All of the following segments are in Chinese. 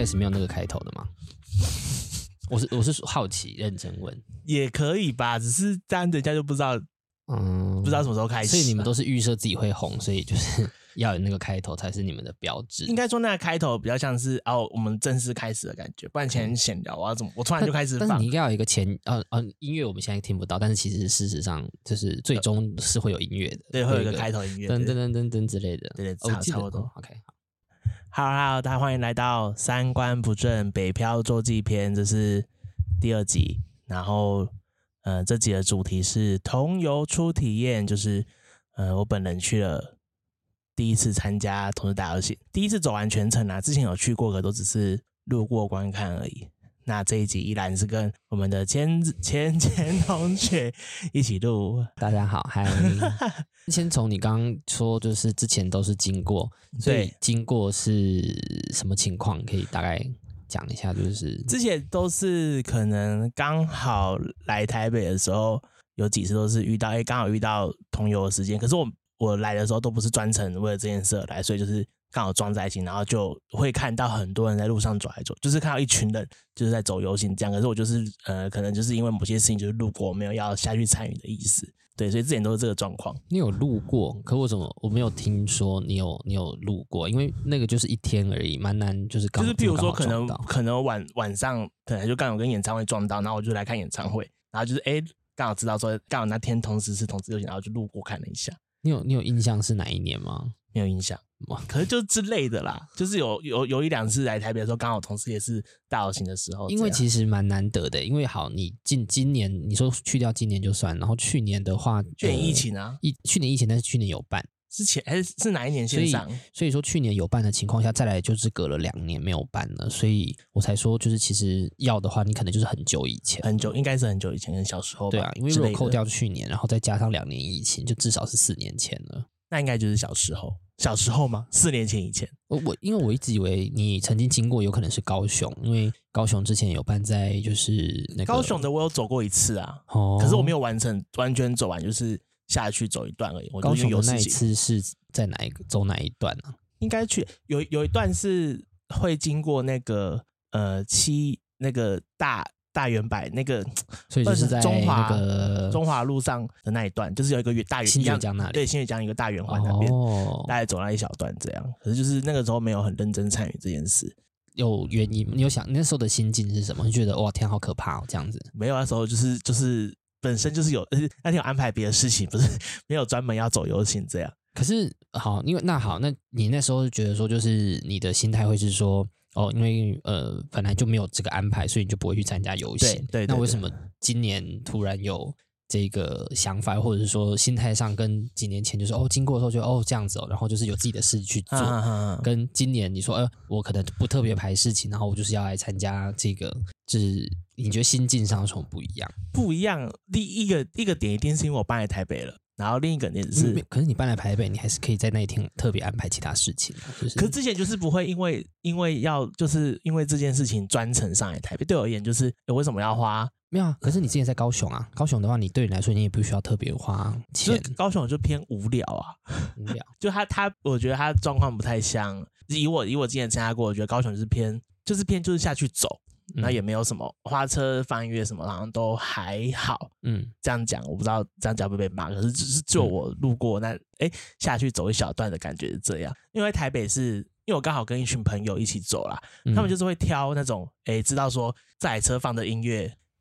podcast 没有那个开头的吗？我是我是好奇，认真问，也可以吧，只是这样人家就不知道，嗯，不知道什么时候开始。所以你们都是预设自己会红，所以就是 要有那个开头才是你们的标志。应该说那个开头比较像是哦，我们正式开始的感觉，不然前闲聊我要怎么？我突然就开始放。但是你应该有一个前，呃呃，音乐我们现在听不到，但是其实事实上就是最终是会有音乐的，对，会有一个开头音乐，噔噔噔噔噔之类的，对对，差不多。OK，好。Hello，大家欢迎来到三观不正北漂周记篇，这是第二集。然后，呃，这集的主题是同游初体验，就是，呃，我本人去了第一次参加同事打游戏，第一次走完全程啊，之前有去过，可都只是路过观看而已。那这一集依然是跟我们的前前前同学一起录。大家好，嗨！先从你刚刚说，就是之前都是经过，所以经过是什么情况？可以大概讲一下。就是之前都是可能刚好来台北的时候，有几次都是遇到，哎，刚好遇到同游的时间。可是我我来的时候都不是专程为了这件事来，所以就是。刚好撞在一起，然后就会看到很多人在路上走来走，就是看到一群人就是在走游行这样。可是我就是呃，可能就是因为某些事情就是路过，没有要下去参与的意思。对，所以之前都是这个状况。你有路过，可我怎么我没有听说你有你有路过？因为那个就是一天而已，蛮难，就是刚就是比如说可能可能晚晚上可能就刚好跟演唱会撞到，然后我就来看演唱会，然后就是哎刚好知道说刚好那天同时是同志游行，然后就路过看了一下。你有你有印象是哪一年吗？没有印象。可是就之类的啦，就是有有有一两次来台北的时候，刚好同事也是大游行的时候。因为其实蛮难得的，因为好，你今今年你说去掉今年就算，然后去年的话，去年疫情啊，疫去年疫情，但是去年有办，是前还是是哪一年线上？所以所以说去年有办的情况下，再来就是隔了两年没有办了，所以我才说就是其实要的话，你可能就是很久以前，很久应该是很久以前，跟小时候。对啊，因为如果扣掉去年，然后再加上两年疫情，就至少是四年前了。那应该就是小时候。小时候吗？四年前以前，我我因为我一直以为你曾经经过，有可能是高雄，因为高雄之前有办在就是那个高雄的，我有走过一次啊，哦，可是我没有完成完全走完，就是下去走一段而已。我高雄有那一次是在哪一个走哪一段呢？啊？应该去有有一段是会经过那个呃七那个大。大圆柏那个，所以就是在中华中华路上的那一段，就是有一个大圆新月江那里，对，新月江一个大圆环那边，哦，大概走了一小段这样。可是就是那个时候没有很认真参与这件事，有原因？你有想那时候的心境是什么？你觉得哇天好可怕哦，这样子？没有，那时候就是就是本身就是有，那天有安排别的事情，不是没有专门要走游行这样。可是好，因为那好，那你那时候觉得说，就是你的心态会是说。哦，因为呃本来就没有这个安排，所以你就不会去参加游行。对，对，对，那为什么今年突然有这个想法，或者是说心态上跟几年前就是哦经过的时候就哦这样子哦，然后就是有自己的事去做，啊啊啊跟今年你说呃我可能不特别排事情，然后我就是要来参加这个，就是你觉得心境上有什么不一样？不一样，第一个一个点一定是因为我搬来台北了。然后另一个点是，可是你搬来台北，你还是可以在那一天特别安排其他事情。就是，可是之前就是不会因为因为要就是因为这件事情专程上来台北。对我而言，就是为什么要花？没有啊。可是你之前在高雄啊，高雄的话，你对你来说，你也不需要特别花钱。高雄就偏无聊啊，无聊。就他他，我觉得他状况不太像。以我以我之前参加过，我觉得高雄就是偏就是偏就是下去走。那也没有什么花车放音乐什么，好像都还好。嗯，这样讲我不知道这样讲会不会被骂，可是只是就我路过那哎、欸、下去走一小段的感觉是这样。因为台北是因为我刚好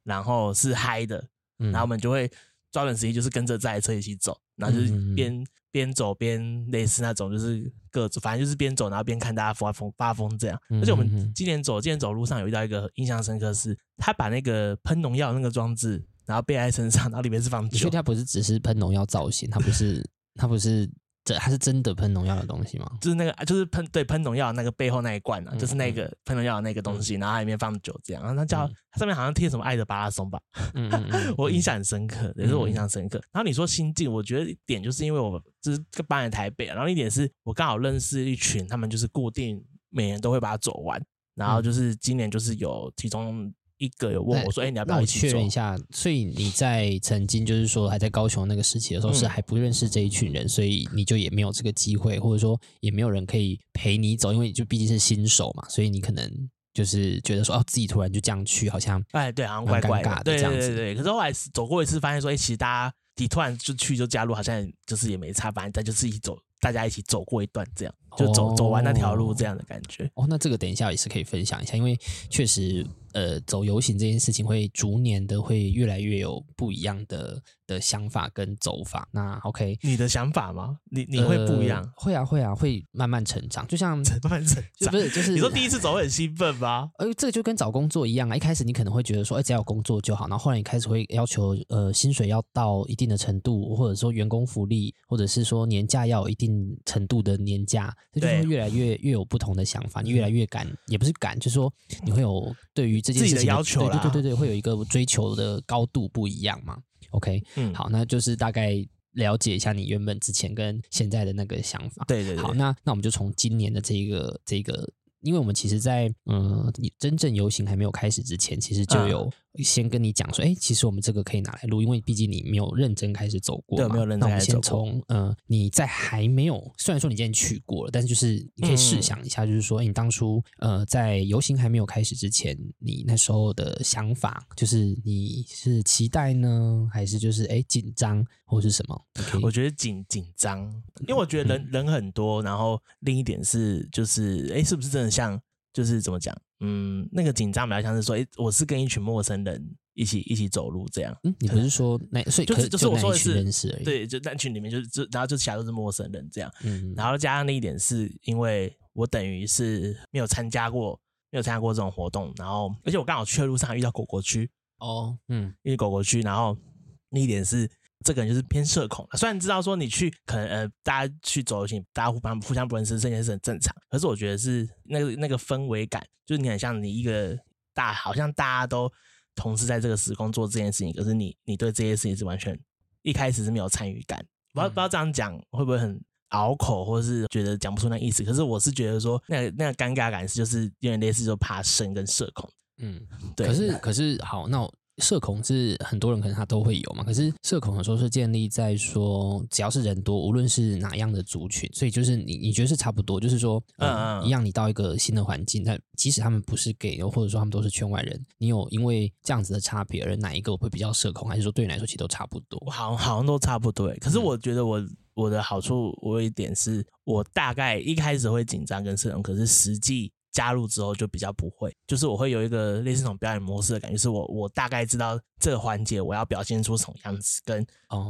然后是嗨的，然后我们就会抓准时机就是跟着这台车一起走，然后就是边。边走边类似那种，就是各自反正就是边走然后边看大家发疯发疯这样。而且我们今年走今年走路上有遇到一个印象深刻是，他把那个喷农药那个装置，然后背在身上，然后里面是放酒。所以他不是只是喷农药造型，他不是他不是。这还是真的喷农药的东西吗？就是那个，就是喷对喷农药那个背后那一罐啊，嗯、就是那个喷农药的那个东西，嗯、然后它里面放酒这样。然后它叫上面好像贴什么“爱的马拉松”吧，我印象很深刻，也是我印象深刻。嗯、然后你说心境，我觉得一点就是因为我就是搬来台北，然后一点是我刚好认识一群，他们就是固定每年都会把它走完。然后就是今年就是有其中一个有问我说：“哎，你要不要一起走？”确认一下，所以你在曾经就是说还在高雄那个时期的时候，是还不认识这一群人，所以你就也没有这个机会，或者说也没有人可以陪你走，因为就毕竟是新手嘛，所以你可能就是觉得说哦，自己突然就这样去，好像哎，对，好像怪怪的，对对对对。可是后来走过一次，发现说，哎，其实大家你突然就去就加入，好像就是也没差，反正大家就是一起走。大家一起走过一段，这样就走、哦、走完那条路，这样的感觉。哦，那这个等一下也是可以分享一下，因为确实，呃，走游行这件事情会逐年的会越来越有不一样的的想法跟走法。那 OK，你的想法吗？你你会不一样？呃、会啊，会啊，会慢慢成长。就像 慢慢成长，不是就是你说第一次走会很兴奋吗？呃，这个就跟找工作一样啊。一开始你可能会觉得说，哎，只要有工作就好。然后后来你开始会要求，呃，薪水要到一定的程度，或者说员工福利，或者是说年假要有一定程度的。的年假，这就会越来越越有不同的想法，你越来越敢，也不是敢，就是说你会有对于这件事情的，的要求，对对对对，会有一个追求的高度不一样嘛。OK，嗯，好，那就是大概了解一下你原本之前跟现在的那个想法。对对对，好，那那我们就从今年的这个这个。因为我们其实在，在嗯，真正游行还没有开始之前，其实就有先跟你讲说，哎、嗯，其实我们这个可以拿来录，因为毕竟你没有认真开始走过嘛。对，没有认真开始走过。那我们先从，嗯，你在还没有，虽然说你今天去过了，但是就是你可以试想一下，就是说，嗯、你当初，呃，在游行还没有开始之前，你那时候的想法，就是你是期待呢，还是就是哎紧张，或是什么？Okay? 我觉得紧紧张，因为我觉得人、嗯、人很多，然后另一点是，就是哎，是不是真的？像就是怎么讲，嗯，那个紧张比较像是说，哎，我是跟一群陌生人一起一起走路这样。嗯，你不是说那所以就是就是我说的是认识而已，对，就那群里面就是就然后就其他都是陌生人这样。嗯，然后加上那一点是因为我等于是没有参加过没有参加过这种活动，然后而且我刚好去的路上遇到狗狗区哦，嗯，因为狗狗区，然后那一点是。这个人就是偏社恐，虽然知道说你去可能呃，大家去走游行，大家互相互相不认识，这件事很正常。可是我觉得是那个那个氛围感，就是你很像你一个大，好像大家都同时在这个时空做这件事情，可是你你对这些事情是完全一开始是没有参与感。不知道不知道这样讲会不会很拗口，或者是觉得讲不出那意思？可是我是觉得说那个那个尴尬感是就是有点类似就怕生跟社恐。嗯，对。可是可是好，那我。社恐是很多人可能他都会有嘛，可是社恐有时候是建立在说，只要是人多，无论是哪样的族群，所以就是你你觉得是差不多，就是说，嗯，嗯，一样，你到一个新的环境，但即使他们不是 gay，或者说他们都是圈外人，你有因为这样子的差别而哪一个会比较社恐，还是说对你来说其实都差不多？好像好像都差不多，可是我觉得我我的好处，我有一点是我大概一开始会紧张跟社恐，可是实际。加入之后就比较不会，就是我会有一个类似那种表演模式的感觉，是我我大概知道这个环节我要表现出什么样子，跟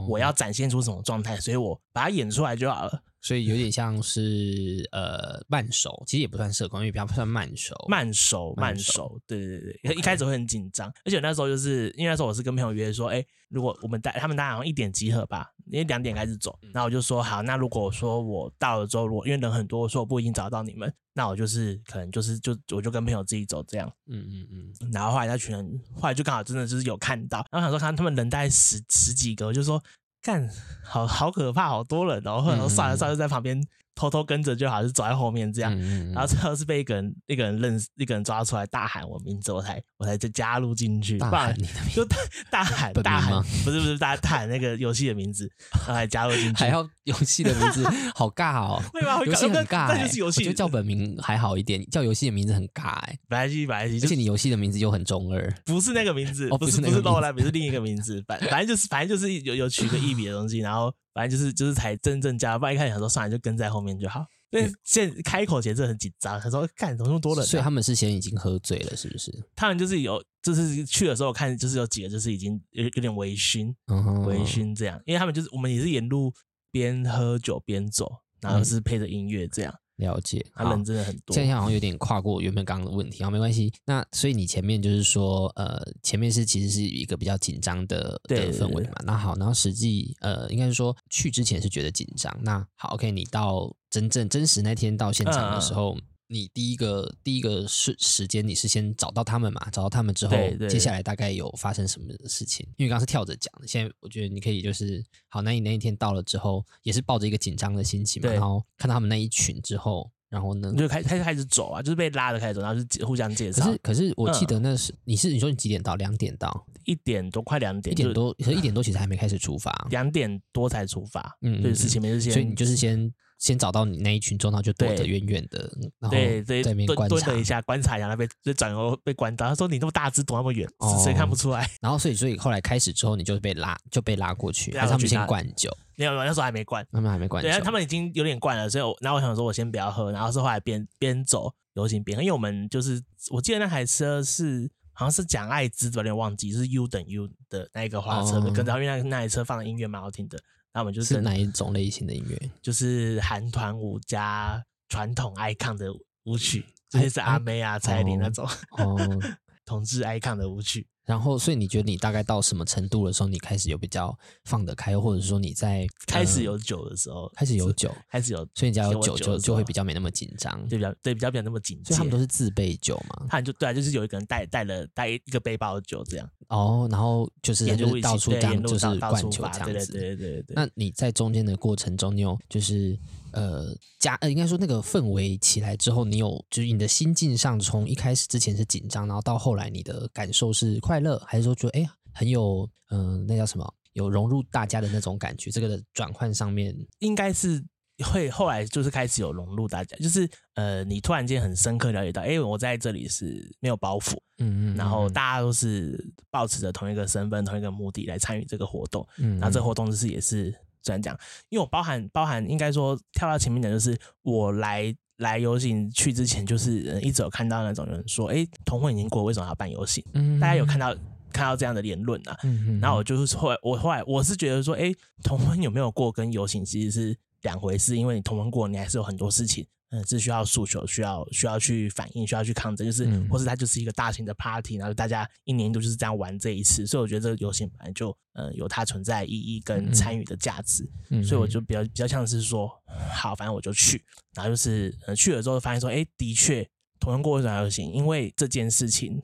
我要展现出什么状态，所以我把它演出来就好了。所以有点像是呃慢熟，其实也不算社恐，因为比较算慢熟。慢熟，慢熟，对对对对，一开始会很紧张，而且那时候就是因为那时候我是跟朋友约说，哎，如果我们带他们大概好像一点集合吧，因为两点开始走，然后我就说好，那如果说我到了之后，如果因为人很多，说我不一定找得到你们，那我就是可能就是就我就跟朋友自己走这样，嗯嗯嗯，然后后来那群人后来就刚好真的就是有看到，然后想说看他们人大概十十几个，我就说。干，好好可怕，好多人哦！然后算了算了，在旁边。偷偷跟着就好，就走在后面这样，嗯、然后最后是被一个人一个人认识，一个人抓出来大喊我名字，我才我才就加入进去。大喊你的名字，就大大喊大喊，不是不是大大喊那个游戏的名字，然后才加入进去。还要游戏的名字，好尬哦！会吗？游戏很尬、欸，那就是游戏。就叫本名还好一点，叫游戏的名字很尬哎、欸。白鸡白鸡，而且你游戏的名字又很中二，不是那个名字，哦、不是不是诺兰，不是另一个名字，反反正就是反正就是有有取个一笔的东西，然后反正就是就是才真正加入，不然一开始想说算了，就跟在后面就好。那，现开口前真的很紧张，他说：“干，怎么那么多人啊？”所以他们事先已经喝醉了，是不是？他们就是有，就是去的时候看，就是有几个就是已经有有点微醺，嗯、微醺这样。因为他们就是我们也是沿路边喝酒边走，然后是配着音乐这样。嗯了解，他人真的很多。现在好像有点跨过原本刚刚的问题啊，没关系。那所以你前面就是说，呃，前面是其实是一个比较紧张的的氛围嘛。那好，然后实际呃，应该是说去之前是觉得紧张。那好，OK，你到真正真实那天到现场的时候。嗯你第一个第一个时时间，你是先找到他们嘛？找到他们之后，接下来大概有发生什么事情？因为刚刚是跳着讲的，现在我觉得你可以就是好。那你那一天到了之后，也是抱着一个紧张的心情嘛，然后看到他们那一群之后，然后呢，就开开始开始走啊，就是被拉着开始走，然后就互相介绍。可是可是我记得那是、嗯、你是你说你几点到？两点到？一点多，快两点。一点多，可是一点多其实还没开始出发。两点多才出发。嗯，对，事情没事先。所以你就是先。先找到你那一群中，然后就躲得远远的，然后对对，在那边观察蹲了一下，观察一下那边，就转头被关到。他说：“你那么大只，躲那么远，谁、哦、看不出来？” 然后所以所以后来开始之后，你就被拉就被拉过去，还是他们先灌酒？没有，那时候还没灌，他们还没灌。对，他们已经有点灌了，所以我然后我想说，我先不要喝。然后是后来边边走游行边喝，因为我们就是我记得那台车是好像是讲艾滋，有点忘记是 U 等 U 的那一个花车的，跟、哦、着因为那那台车放的音乐蛮好听的。那我们就是哪一种类型的音乐？就是韩团舞加传统 icon 的舞曲，这些是阿妹啊、蔡依林那种哦，同志 icon 的舞曲。然后，所以你觉得你大概到什么程度的时候，你开始有比较放得开，或者说你在开始有酒的时候，开始有酒，开始有，所以你只要有酒就就会比较没那么紧张，就比较对比较没有那么紧张。所以他们都是自备酒嘛？他就对啊，就是有一个人带带了带一个背包的酒这样。哦，然后就是就是到处这样就是灌酒这样子。对对对对对。那你在中间的过程中，你有就是。呃，加呃，应该说那个氛围起来之后，你有就是你的心境上，从一开始之前是紧张，然后到后来你的感受是快乐，还是说觉得哎很有嗯、呃，那叫什么，有融入大家的那种感觉？这个的转换上面，应该是会后来就是开始有融入大家，就是呃，你突然间很深刻了解到，哎，我在这里是没有包袱，嗯，嗯嗯，然后大家都是保持着同一个身份、同一个目的来参与这个活动，嗯，嗯，然后这个活动就是也是。这样讲，因为我包含包含，应该说跳到前面讲，就是我来来游行去之前，就是一直有看到那种人说，哎，同婚已经过，为什么要办游行？嗯，大家有看到看到这样的言论啊？嗯，然后我就是后来，我后来我是觉得说，哎，同婚有没有过跟游行其实是两回事，因为你同婚过，你还是有很多事情。嗯，是需要诉求，需要需要去反映，需要去抗争，就是，嗯、或是它就是一个大型的 party，然后大家一年度就是这样玩这一次，所以我觉得这个游行本来就，呃，有它存在意义跟参与的价值，嗯、所以我就比较比较像是说，好，反正我就去，然后就是，呃，去了之后发现说，哎，的确，同样过一场游行，因为这件事情，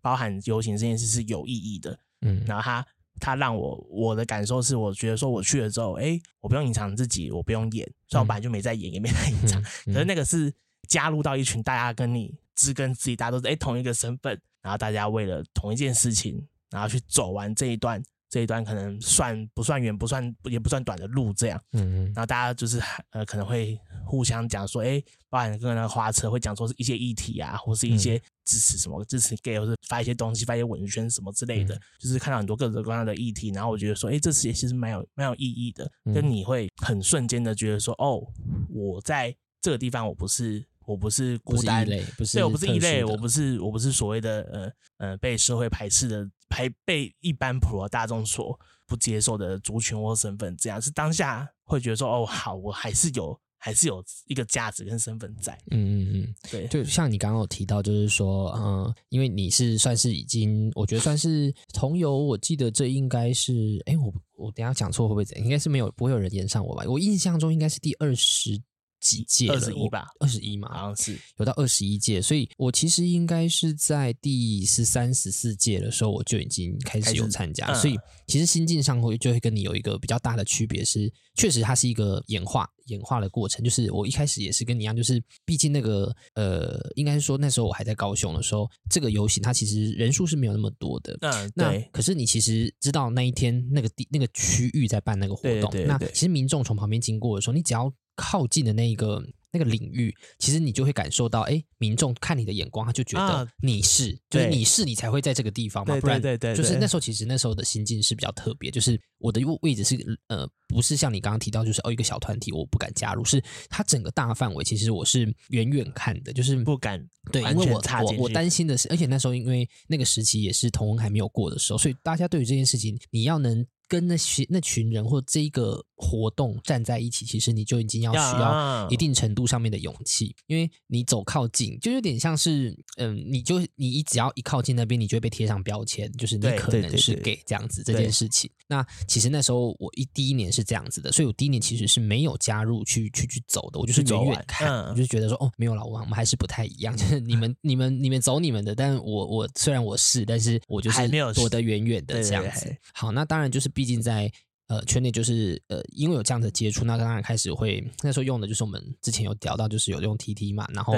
包含游行这件事是有意义的，嗯，然后它。他让我我的感受是，我觉得说我去了之后，哎，我不用隐藏自己，我不用演，虽然我本来就没在演，也没在隐藏，可是那个是加入到一群大家跟你知根知底，大家都是哎同一个身份，然后大家为了同一件事情，然后去走完这一段。这一段可能算不算远，不算也不算短的路，这样，嗯嗯，然后大家就是呃可能会互相讲说，哎，包含跟那个花车会讲说是一些议题啊，或是一些支持什么支持 gay，或是发一些东西，发一些文宣什么之类的，嗯、就是看到很多各种各样的议题，然后我觉得说，哎，这次也其实蛮有蛮有意义的，跟你会很瞬间的觉得说，哦，我在这个地方我不是。我不是孤单，对，我不是异类，我不是我不是所谓的呃呃被社会排斥的排被一般普罗大众所不接受的族群或身份，这样是当下会觉得说哦好，我还是有还是有一个价值跟身份在，嗯嗯嗯，对，就像你刚刚有提到，就是说嗯，因为你是算是已经，我觉得算是同游，我记得这应该是，哎，我我等下讲错会不会怎样？应该是没有不会有人炎上我吧？我印象中应该是第二十。几届了？二十一吧，二十一嘛，好像是有到二十一届，所以我其实应该是在第十三、十四届的时候，我就已经开始有参加，所以其实心境上会就会跟你有一个比较大的区别是，确实它是一个演化演化的过程。就是我一开始也是跟你一样，就是毕竟那个呃，应该是说那时候我还在高雄的时候，这个游行它其实人数是没有那么多的。嗯，那可是你其实知道那一天那个地那个区域在办那个活动，对对对，那其实民众从旁边经过的时候，你只要靠近的那一个那个领域，其实你就会感受到，哎，民众看你的眼光，他就觉得你是，啊、就是你是，你才会在这个地方嘛，不然对对对，就是那时候其实那时候的心境是比较特别，就是我的位置是呃，不是像你刚刚提到，就是哦一个小团体我不敢加入，是它整个大范围，其实我是远远看的，就是不敢对，因为我我我担心的是，而且那时候因为那个时期也是同文还没有过的时候，所以大家对于这件事情，你要能。跟那些那群人或这个活动站在一起，其实你就已经要需要一定程度上面的勇气，因为你走靠近，就有点像是，嗯，你就你一只要一靠近那边，你就会被贴上标签，就是你可能是 gay 这样子这件事情。那其实那时候我一第一年是这样子的，所以我第一年其实是没有加入去去去走的，我就是远远看，我就觉得说，哦，没有了，我我们还是不太一样，就是你们 你们你们走你们的，但我我虽然我是，但是我就是躲得远远的这样子。好，那当然就是。毕竟在呃圈内就是呃因为有这样的接触，那当然开始会那时候用的就是我们之前有聊到，就是有用 TT 嘛，然后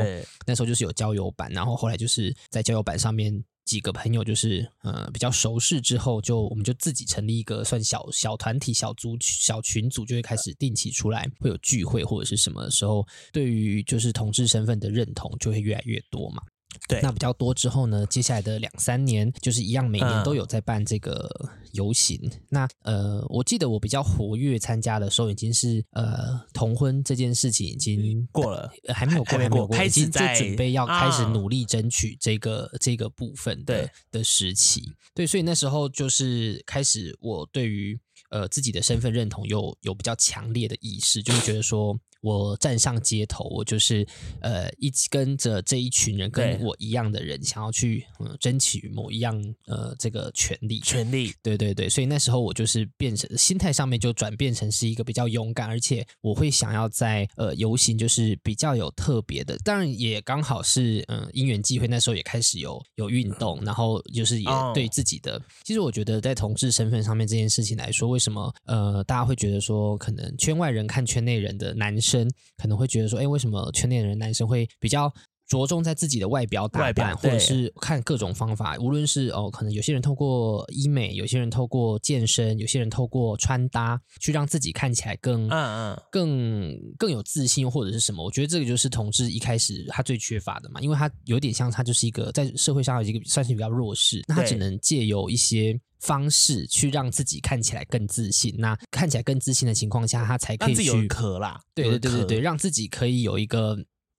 那时候就是有交友版，然后后来就是在交友版上面。几个朋友就是呃比较熟识之后，就我们就自己成立一个算小小团体、小组、小群组，就会开始定期出来会有聚会或者是什么时候，对于就是同志身份的认同就会越来越多嘛。对，那比较多之后呢，接下来的两三年就是一样，每年都有在办这个游行。嗯、那呃，我记得我比较活跃参加的时候，已经是呃同婚这件事情已经过了，呃、还没有过，还没有过，开始在准备要开始努力争取这个、啊、这个部分的的时期。对，所以那时候就是开始，我对于呃自己的身份认同有有比较强烈的意识，就是觉得说。我站上街头，我就是呃，一起跟着这一群人，跟我一样的人，想要去嗯争取某一样呃这个权利。权利，对对对，所以那时候我就是变成心态上面就转变成是一个比较勇敢，而且我会想要在呃游行就是比较有特别的，当然也刚好是嗯因缘际会，那时候也开始有有运动，然后就是也对自己的，其实我觉得在同志身份上面这件事情来说，为什么呃大家会觉得说可能圈外人看圈内人的男生。人可能会觉得说，哎，为什么圈内的人男生会比较着重在自己的外表打扮，或者是看各种方法？无论是哦，可能有些人透过医美，有些人透过健身，有些人透过穿搭，去让自己看起来更嗯嗯更更有自信，或者是什么？我觉得这个就是同志一开始他最缺乏的嘛，因为他有点像他就是一个在社会上有一个算是比较弱势，那他只能借由一些。方式去让自己看起来更自信，那看起来更自信的情况下，他才可以去壳啦。对对对对对，让自己可以有一个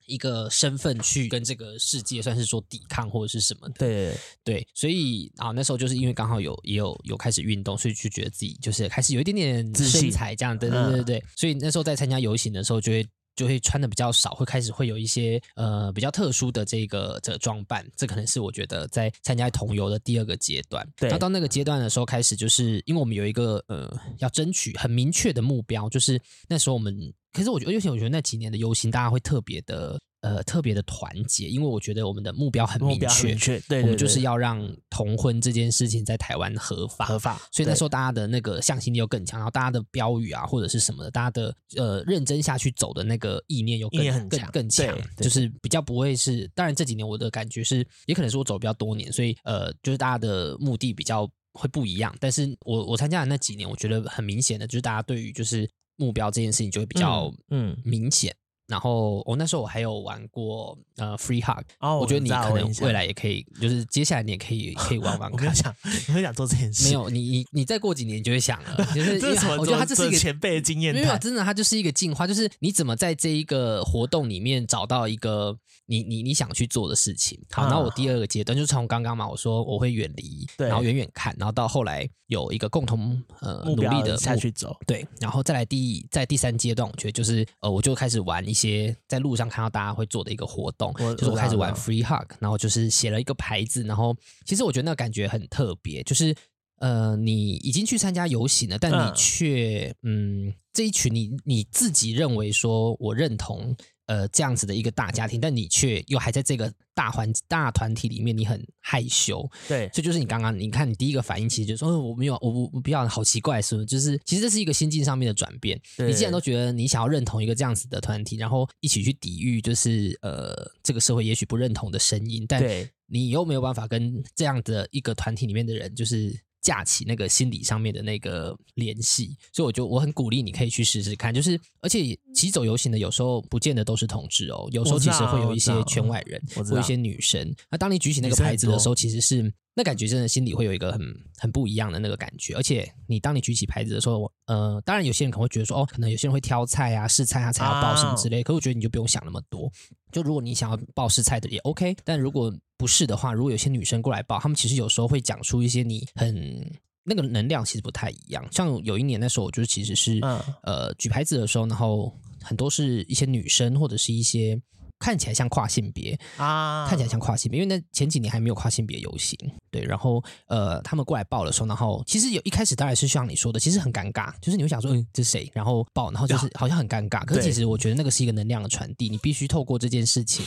一个身份去跟这个世界算是说抵抗或者是什么的。对对，所以啊，那时候就是因为刚好有也有有开始运动，所以就觉得自己就是开始有一点点身材这样。对对对对对，所以那时候在参加游行的时候就会。就会穿的比较少，会开始会有一些呃比较特殊的这个这个装扮，这可能是我觉得在参加同游的第二个阶段。对，然后到那个阶段的时候，开始就是因为我们有一个呃要争取很明确的目标，就是那时候我们，可是我觉得，尤其我觉得那几年的游行，大家会特别的。呃，特别的团结，因为我觉得我们的目标很明确，明确，对，对，对，我们就是要让同婚这件事情在台湾合法，合法。所以那时候大家的那个向心力又更强，然后大家的标语啊或者是什么的，大家的呃认真下去走的那个意念又更更强，就是比较不会是。当然这几年我的感觉是，也可能是我走比较多年，所以呃，就是大家的目的比较会不一样。但是我我参加的那几年，我觉得很明显的就是大家对于就是目标这件事情就会比较嗯明显。嗯然后我、哦、那时候我还有玩过呃 Free Hug，哦，我觉得你可能未来也可以，就是接下来你也可以可以玩玩 看。我没有想，你会想做这件事？没有，你你你再过几年你就会想了。就是因为我觉得它这是一个前辈的经验，没有，真的它就是一个进化，就是你怎么在这一个活动里面找到一个你你你想去做的事情。好，然后我第二个阶段就从刚刚嘛，我说我会远离，然后远远看，然后到后来有一个共同呃努力的下去走，对，然后再来第在第三阶段，我觉得就是呃我就开始玩一些在路上看到大家会做的一个活动，就是我开始玩 Free Hug，然后就是写了一个牌子，然后其实我觉得那个感觉很特别，就是呃，你已经去参加游行了，但你却嗯，这一群你你自己认为说我认同。呃，这样子的一个大家庭，但你却又还在这个大环大团体里面，你很害羞。对，所以就是你刚刚，你看你第一个反应，其实就是说，哦，我没有，我不我不要，好奇怪，是不是？就是其实这是一个心境上面的转变。你既然都觉得你想要认同一个这样子的团体，然后一起去抵御，就是呃，这个社会也许不认同的声音，但你又没有办法跟这样的一个团体里面的人，就是。架起那个心理上面的那个联系，所以我就我很鼓励你可以去试试看。就是而且骑走游行的有时候不见得都是同志哦，有时候其实会有一些圈外人，或一些女生。那当你举起那个牌子的时候，其实是那感觉真的心里会有一个很很不一样的那个感觉。而且你当你举起牌子的时候，呃，当然有些人可能会觉得说，哦，可能有些人会挑菜啊、试菜啊，才要报什么之类。可是我觉得你就不用想那么多。就如果你想要报试菜的也 OK，但如果不是的话，如果有些女生过来报，她们其实有时候会讲出一些你很那个能量，其实不太一样。像有一年那时候，我就是其实是、嗯、呃举牌子的时候，然后很多是一些女生或者是一些看起来像跨性别啊，看起来像跨性别，因为那前几年还没有跨性别游行，对。然后呃，他们过来报的时候，然后其实有一开始当然是像你说的，其实很尴尬，就是你会想说，嗯，这是谁？然后报，然后就是好像很尴尬。可是其实我觉得那个是一个能量的传递，你必须透过这件事情。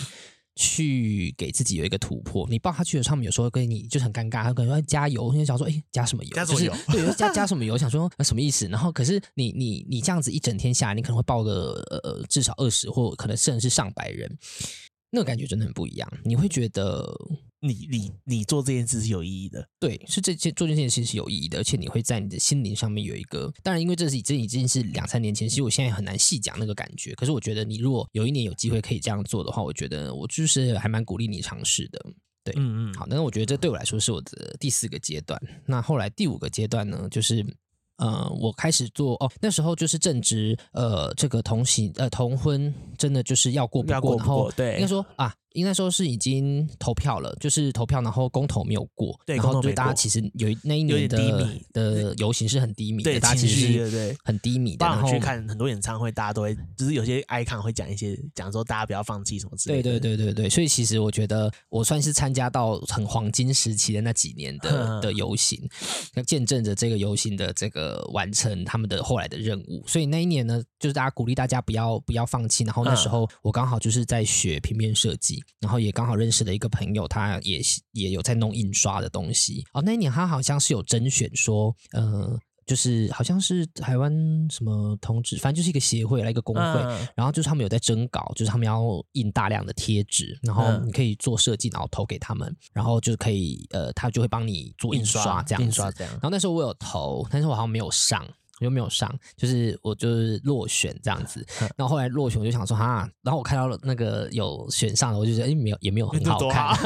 去给自己有一个突破。你抱他去的时候，他们，有时候跟你就很尴尬，他可能说加油，你想说哎加什么油？加什么油？就是、对，加加什么油？想说那什么意思？然后可是你你你这样子一整天下来，你可能会抱个呃至少二十或可能甚至是上百人，那个感觉真的很不一样。你会觉得。你你你做这件事是有意义的，对，是这件做这件事情是有意义的，而且你会在你的心灵上面有一个，当然，因为这是这已经是两三年前，其实我现在很难细讲那个感觉。可是我觉得你如果有一年有机会可以这样做的话，我觉得我就是还蛮鼓励你尝试的。对，嗯嗯，好，那我觉得这对我来说是我的第四个阶段。那后来第五个阶段呢，就是呃，我开始做哦，那时候就是正值呃，这个同行呃同婚真的就是要过不过，要过不过，然后对，应该说啊。应该说是已经投票了，就是投票，然后公投没有过，对，然后就大家其实有那一年的的游行是很低迷的，对，大家其实是很低迷的。然后去看很多演唱会，大家都会，就是有些 icon 会讲一些，讲说大家不要放弃什么之类的。对对对对对，所以其实我觉得我算是参加到很黄金时期的那几年的的游行，见证着这个游行的这个完成他们的后来的任务。所以那一年呢，就是大家鼓励大家不要不要放弃。然后那时候我刚好就是在学平面设计，然后也刚好认。识了一个朋友，他也也有在弄印刷的东西。哦，那一年他好像是有甄选说，呃，就是好像是台湾什么同志，反正就是一个协会来一个工会，嗯、然后就是他们有在征稿，就是他们要印大量的贴纸，然后你可以做设计，然后投给他们，然后就可以呃，他就会帮你做印刷这样子。印刷这样。然后那时候我有投，但是我好像没有上。又没有上，就是我就是落选这样子。然后后来落选，我就想说哈，然后我看到了那个有选上的，我就觉得哎，没有也没有很好看，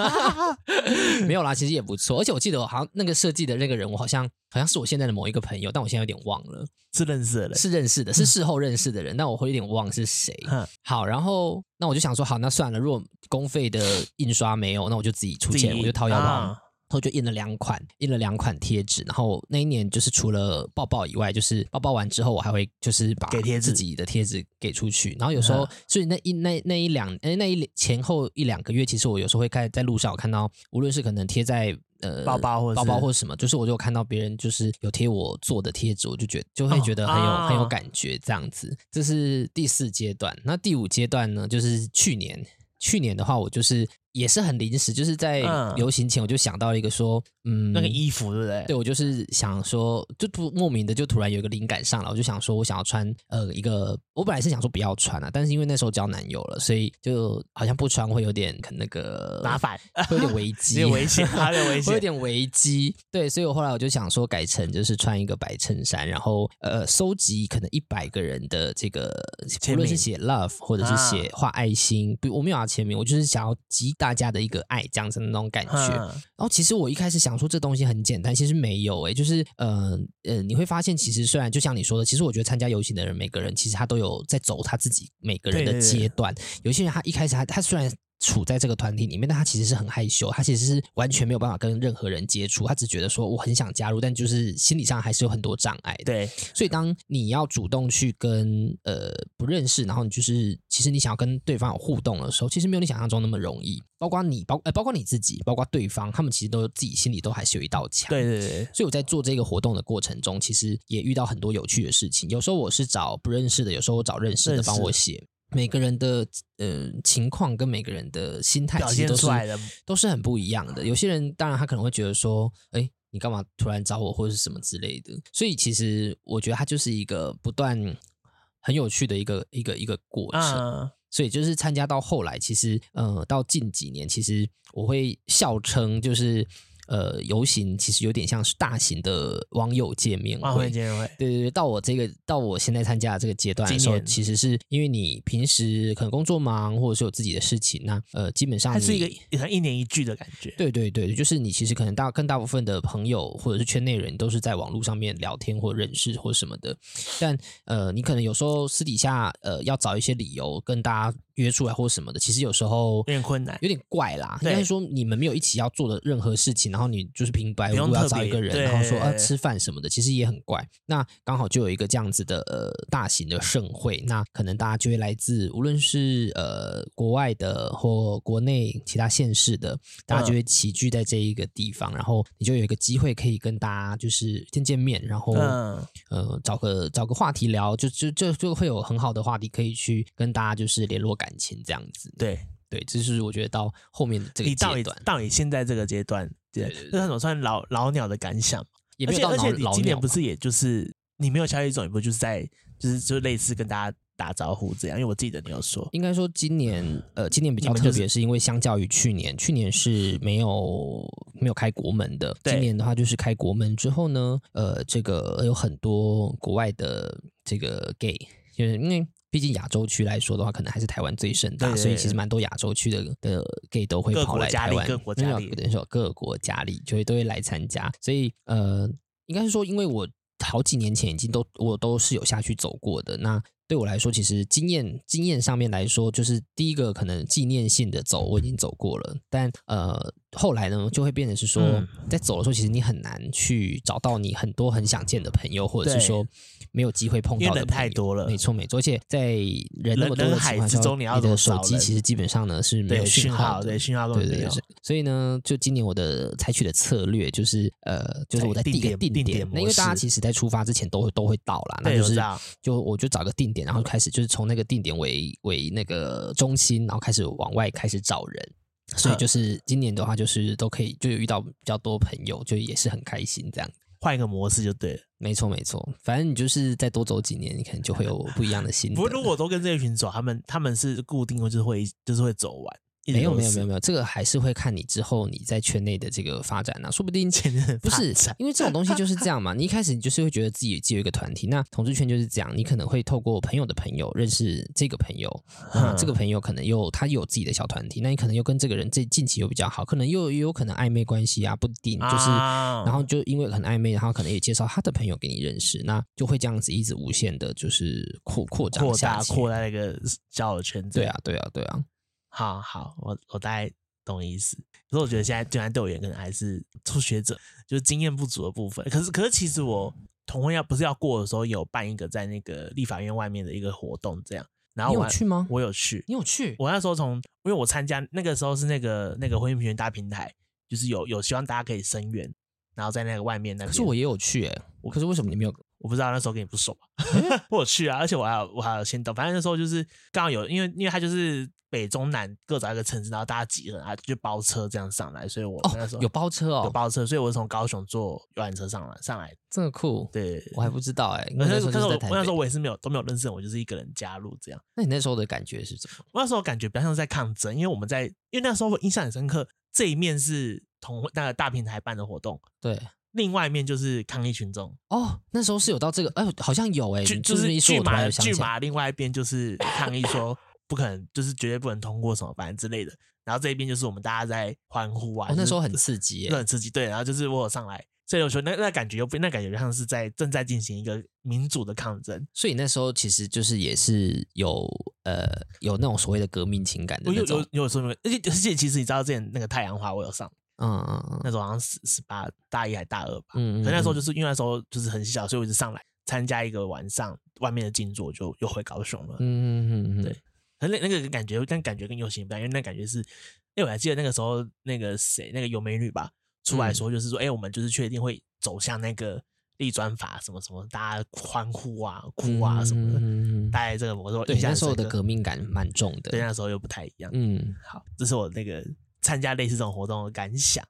没有啦，其实也不错。而且我记得我好像那个设计的那个人，我好像好像是我现在的某一个朋友，但我现在有点忘了，是认识的人，是认识的，是事后认识的人，但我会有点忘是谁。好，然后那我就想说好，那算了，如果公费的印刷没有，那我就自己出钱，我就掏腰包。然后就印了两款，印了两款贴纸。然后那一年就是除了抱抱以外，就是抱抱完之后，我还会就是把给自己的贴纸给出去。然后有时候，所以那一那那一两哎那一前后一两个月，其实我有时候会看在路上，我看到无论是可能贴在呃包包或包包或什么，就是我就看到别人就是有贴我做的贴纸，我就觉得就会觉得很有、哦、很有感觉这样子。这是第四阶段。那第五阶段呢？就是去年，去年的话，我就是。也是很临时，就是在游行前我就想到一个说，嗯，那个衣服对不对？对，我就是想说，就突莫名的就突然有一个灵感上来，我就想说我想要穿呃一个，我本来是想说不要穿啊，但是因为那时候交男友了，所以就好像不穿会有点可那个麻烦，会有点危机，有危险，有危险，会有点危机。对，所以我后来我就想说改成就是穿一个白衬衫，然后呃收集可能一百个人的这个，无论是写 love 或者是写画爱心，不，我没有要签名，我就是想要集。大家的一个爱这样子的那种感觉，然后其实我一开始想说这东西很简单，其实没有诶、欸，就是呃呃，你会发现其实虽然就像你说的，其实我觉得参加游行的人每个人其实他都有在走他自己每个人的阶段，有些人他一开始他他虽然。处在这个团体里面，但他其实是很害羞，他其实是完全没有办法跟任何人接触，他只觉得说我很想加入，但就是心理上还是有很多障碍。对，所以当你要主动去跟呃不认识，然后你就是其实你想要跟对方有互动的时候，其实没有你想象中那么容易。包括你，包呃包括你自己，包括对方，他们其实都自己心里都还是有一道墙。对对对。所以我在做这个活动的过程中，其实也遇到很多有趣的事情。有时候我是找不认识的，有时候我找认识的帮我写。每个人的呃情况跟每个人的心态其实都是都是很不一样的。有些人当然他可能会觉得说，哎，你干嘛突然找我或者是什么之类的。所以其实我觉得它就是一个不断很有趣的一个一个一个过程。Uh. 所以就是参加到后来，其实呃到近几年，其实我会笑称就是。呃，游行其实有点像是大型的网友见面会。网友见面会，对对对。到我这个，到我现在参加的这个阶段的时候，其实是因为你平时可能工作忙，或者是有自己的事情，那呃，基本上它是一个像一年一聚的感觉。对对对，就是你其实可能大更大部分的朋友或者是圈内人都是在网络上面聊天或认识或什么的，但呃，你可能有时候私底下呃要找一些理由跟大家。约出来或什么的，其实有时候有点困难，有点怪啦。应该是说你们没有一起要做的任何事情，然后你就是平白无故要找一个人，然后说啊吃饭什么的，其实也很怪。那刚好就有一个这样子的呃大型的盛会，那可能大家就会来自无论是呃国外的或国内其他县市的，大家就会齐聚在这一个地方，嗯、然后你就有一个机会可以跟大家就是见见面，然后、嗯、呃找个找个话题聊，就就就就会有很好的话题可以去跟大家就是联络。感情这样子，对对，这是我觉得到后面的这个阶段，你到你到你现在这个阶段，对，这是我算老老鸟的感想。也没有到老，而且而且你今年不是也就是你没有消息走，也不就是在就是就类似跟大家打招呼这样？因为我记得你有说，应该说今年呃，今年比较特别，是因为相较于去年，去年是没有没有开国门的，今年的话就是开国门之后呢，呃，这个有很多国外的这个 gay，就是因为。毕竟亚洲区来说的话，可能还是台湾最盛大，所以其实蛮多亚洲区的的 gay 都会跑来台湾，各国家里，等于说各国家里就会都会来参加。所以呃，应该是说，因为我好几年前已经都我都是有下去走过的。那对我来说，其实经验经验上面来说，就是第一个可能纪念性的走我已经走过了，但呃。后来呢，就会变成是说，嗯、在走的时候，其实你很难去找到你很多很想见的朋友，或者是说没有机会碰到的太多了，没错没错。而且在人那么多的情况下，你的手机其实基本上呢是没有讯号的，对讯号都没有。对对对。所以呢，就今年我的采取的策略就是，呃，就是我在定点定点。那因为大家其实在出发之前都会都会到啦，那就是就我就找个定点，然后开始就是从那个定点为为那个中心，然后开始往外开始找人。所以就是今年的话，就是都可以就有遇到比较多朋友，就也是很开心这样。换一个模式就对了，没错没错。反正你就是再多走几年，你可能就会有不一样的心得。不过如果都跟这一群走，他们他们是固定，就是会就是会走完。没有没有没有没有，这个还是会看你之后你在圈内的这个发展呢、啊，说不定不是因为这种东西就是这样嘛。你一开始你就是会觉得自己只有一个团体，那同志圈就是这样，你可能会透过朋友的朋友认识这个朋友，嗯，这个朋友可能又他有自己的小团体，那你可能又跟这个人这近期又比较好，可能又也有可能暧昧关系啊，不一定就是，然后就因为很暧昧，然后可能也介绍他的朋友给你认识，那就会这样子一直无限的，就是扩扩张下，扩大扩大那个交友圈子。对啊，对啊，对啊。好好，我我大概懂意思。可是我觉得现在，就算对我而言，可能还是初学者，就是经验不足的部分。可是，可是其实我同婚要不是要过的时候，有办一个在那个立法院外面的一个活动，这样。然后我有去吗？我有去，你有去？我那时候从，因为我参加那个时候是那个那个婚姻平权大平台，就是有有希望大家可以声援，然后在那个外面那。可是我也有去诶、欸，我可是为什么你没有？我不知道那时候跟你不熟吧？我有去啊，而且我还有我还有先到，反正那时候就是刚好有，因为因为他就是。北中南各找一个城市，然后大家集合啊，就包车这样上来。所以我那时候、哦、有包车哦，有包车，所以我是从高雄坐游览车上来上来。这么酷，对，我还不知道哎、欸。那时候我那时候我也是没有都没有认识人，我就是一个人加入这样。那你那时候的感觉是什么？我那时候感觉比较像在抗争，因为我们在，因为那时候我印象很深刻，这一面是同那个大平台办的活动，对，另外一面就是抗议群众。哦，那时候是有到这个，哎、欸，好像有哎、欸，就是巨马巨马，另外一边就是抗议说。不可能，就是绝对不能通过什么反正之类的。然后这一边就是我们大家在欢呼啊，哦、那时候很刺激，很刺激。对，然后就是我有上来，所以我说那那感觉又不那感觉就像是在正在进行一个民主的抗争。所以那时候其实就是也是有呃有那种所谓的革命情感的那种。有有有说明，而且而且其实你知道之前那个太阳花我有上，嗯嗯嗯，那时候好像十十八大一还大二吧，嗯，嗯，嗯，可那时候就是因为那时候就是很小，所以我就上来参加一个晚上外面的静坐，就又回高雄了。嗯嗯嗯那那个感觉，但感觉跟游行不一样，因为那感觉是，因为我还记得那个时候，那个谁，那个有美女吧，出来说就是说，哎、嗯欸，我们就是确定会走向那个立专法，什么什么，大家欢呼啊、哭啊什么的，嗯、大概这个我说，对，那时候的革命感蛮重的，对，那时候又不太一样。嗯，好，这是我那个参加类似这种活动的感想。